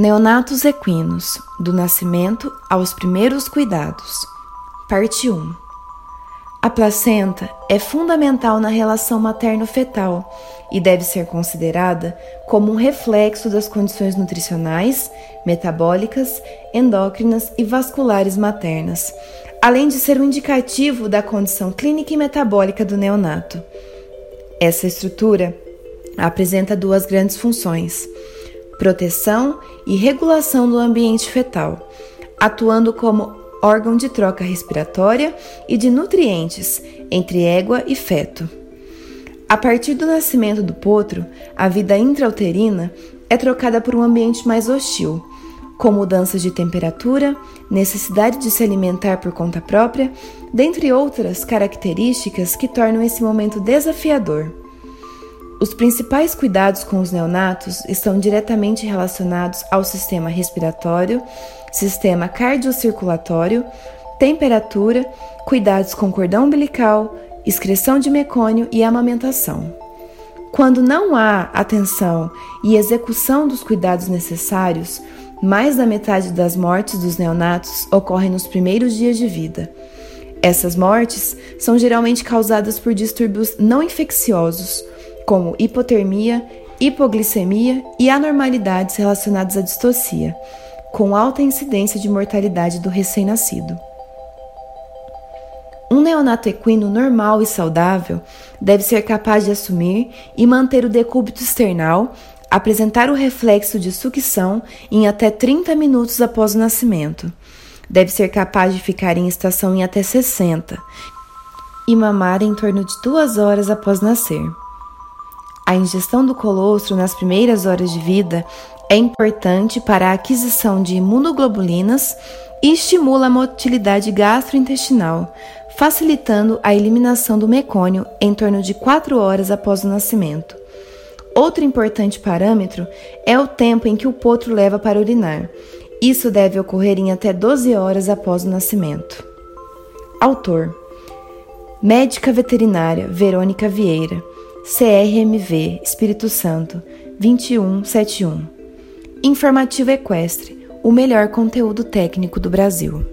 Neonatos equinos, do nascimento aos primeiros cuidados. Parte 1. A placenta é fundamental na relação materno-fetal e deve ser considerada como um reflexo das condições nutricionais, metabólicas, endócrinas e vasculares maternas, além de ser um indicativo da condição clínica e metabólica do neonato. Essa estrutura apresenta duas grandes funções proteção e regulação do ambiente fetal, atuando como órgão de troca respiratória e de nutrientes entre égua e feto. A partir do nascimento do potro, a vida intrauterina é trocada por um ambiente mais hostil, com mudanças de temperatura, necessidade de se alimentar por conta própria, dentre outras características que tornam esse momento desafiador. Os principais cuidados com os neonatos estão diretamente relacionados ao sistema respiratório, sistema cardiocirculatório, temperatura, cuidados com cordão umbilical, excreção de mecônio e amamentação. Quando não há atenção e execução dos cuidados necessários, mais da metade das mortes dos neonatos ocorrem nos primeiros dias de vida. Essas mortes são geralmente causadas por distúrbios não infecciosos, como hipotermia, hipoglicemia e anormalidades relacionadas à distocia, com alta incidência de mortalidade do recém-nascido. Um neonato equino normal e saudável deve ser capaz de assumir e manter o decúbito external, apresentar o reflexo de sucção em até 30 minutos após o nascimento. Deve ser capaz de ficar em estação em até 60 e mamar em torno de duas horas após nascer. A ingestão do colostro nas primeiras horas de vida é importante para a aquisição de imunoglobulinas e estimula a motilidade gastrointestinal, facilitando a eliminação do mecônio em torno de 4 horas após o nascimento. Outro importante parâmetro é o tempo em que o potro leva para urinar. Isso deve ocorrer em até 12 horas após o nascimento. Autor: Médica veterinária Verônica Vieira. CRMV Espírito Santo 2171. Informativo Equestre, o melhor conteúdo técnico do Brasil.